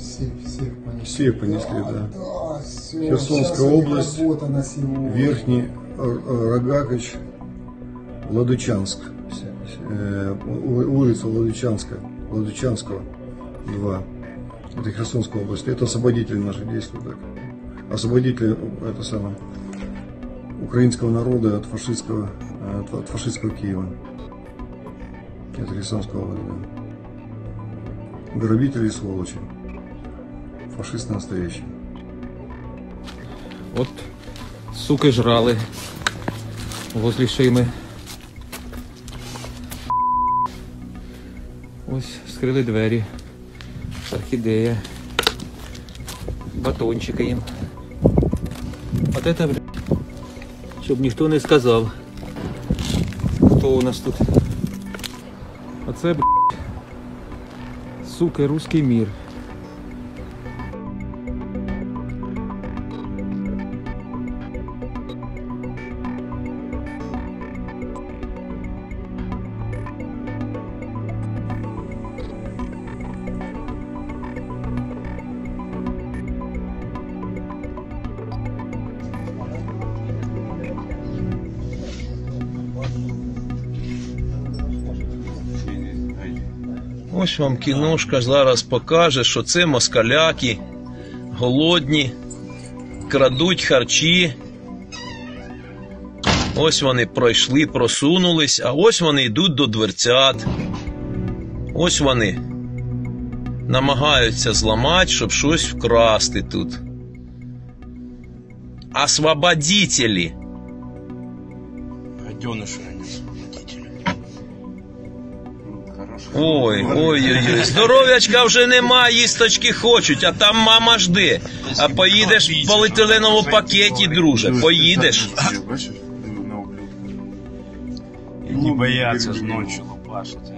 Всех, всех понесли. Да. Да, все. Херсонская область. Верхний Р- Р- Рогакович, Ладычанск. Э, улица Ладычанская, Ладычанского, 2. Это Херсонская область. Это освободители наши действуют так. Освободители, это самое, украинского народа от фашистского, от, от фашистского Киева. Это Херсонская область, да. Грабители и сволочи. Фашисты настоящие. От суки жрали возле шими. Ось скрили двері. Орхідея. Батончики їм. От это, щоб ніхто не сказав. Хто у нас тут? Оце, бля, суки, руський мір. Ось вам кіношка зараз покаже, що це москаляки, голодні, крадуть харчі. Ось вони пройшли, просунулись, а ось вони йдуть до дверцят. Ось вони намагаються зламати, щоб щось вкрасти тут. Освободителі. Гаденыши они освободители. Ой, ой, ой, ой. Здоров'ячка вже нема, їсточки хочуть, а там мама жде. А поїдеш в поліетиленовому пакеті, друже. Поїдеш. Не бояться ж ночі лупашити.